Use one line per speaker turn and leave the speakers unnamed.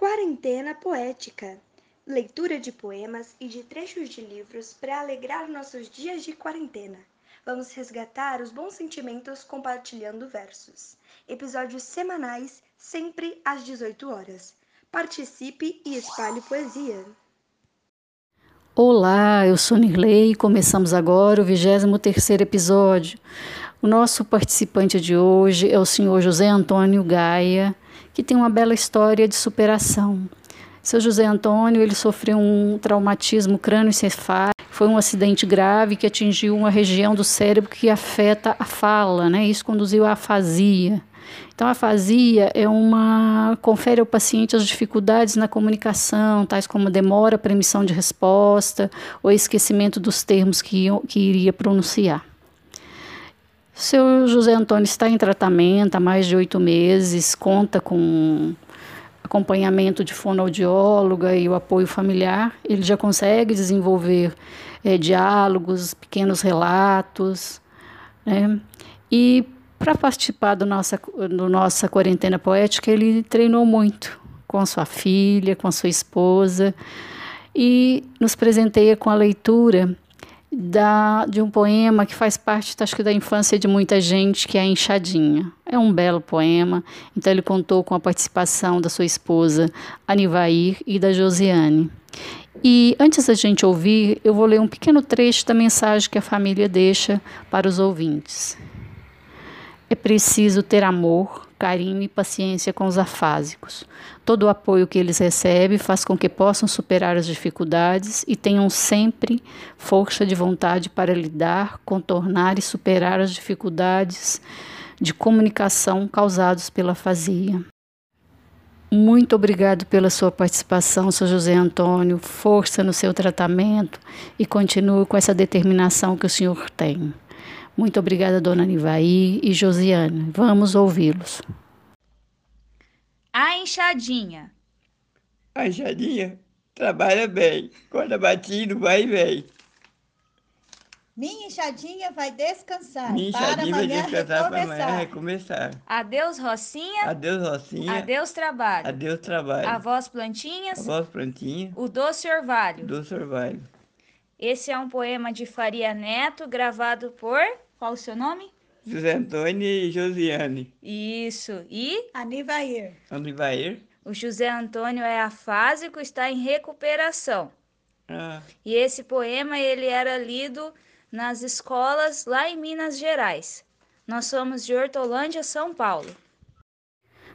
Quarentena Poética leitura de poemas e de trechos de livros para alegrar nossos dias de quarentena. Vamos resgatar os bons sentimentos compartilhando versos. Episódios semanais, sempre às 18 horas. Participe e espalhe poesia.
Olá, eu sou Nirley e começamos agora o 23º episódio. O nosso participante de hoje é o senhor José Antônio Gaia, que tem uma bela história de superação. Seu José Antônio, ele sofreu um traumatismo crânioencefálico, foi um acidente grave que atingiu uma região do cérebro que afeta a fala, né? Isso conduziu à afasia. Então, a afasia é uma confere ao paciente as dificuldades na comunicação, tais como demora para emissão de resposta ou esquecimento dos termos que, que iria pronunciar. Seu José Antônio está em tratamento há mais de oito meses, conta com acompanhamento de fonoaudióloga e o apoio familiar, ele já consegue desenvolver é, diálogos, pequenos relatos. Né? E para participar do nossa, do nossa quarentena poética, ele treinou muito com sua filha, com sua esposa e nos presenteia com a leitura da, de um poema que faz parte, acho que, da infância de muita gente, que é a Enxadinha. É um belo poema, então ele contou com a participação da sua esposa Anivair e da Josiane. E antes da gente ouvir, eu vou ler um pequeno trecho da mensagem que a família deixa para os ouvintes. É preciso ter amor, carinho e paciência com os afásicos. Todo o apoio que eles recebem faz com que possam superar as dificuldades e tenham sempre força de vontade para lidar, contornar e superar as dificuldades de comunicação causadas pela afasia. Muito obrigado pela sua participação, Sr. José Antônio. Força no seu tratamento e continue com essa determinação que o senhor tem. Muito obrigada, dona Nivaí e Josiane. Vamos ouvi-los.
A enxadinha.
A enxadinha trabalha bem. Quando batido, vai e vem.
Minha enxadinha vai descansar.
Minha
para
enxadinha vai descansar para amanhã
recomeçar.
recomeçar.
Adeus, Rocinha.
Adeus, Rocinha.
Adeus, trabalho.
Adeus, trabalho.
Avós plantinhas.
Avós plantinha.
O doce orvalho.
Doce orvalho.
Esse é um poema de Faria Neto, gravado por. Qual o seu nome?
José Antônio e Josiane.
Isso. E
Anivair.
Anivair.
o José Antônio é afásico, está em recuperação.
Ah,
E esse poema ele era lido nas escolas lá em Minas Gerais. Nós somos de Hortolândia, São Paulo.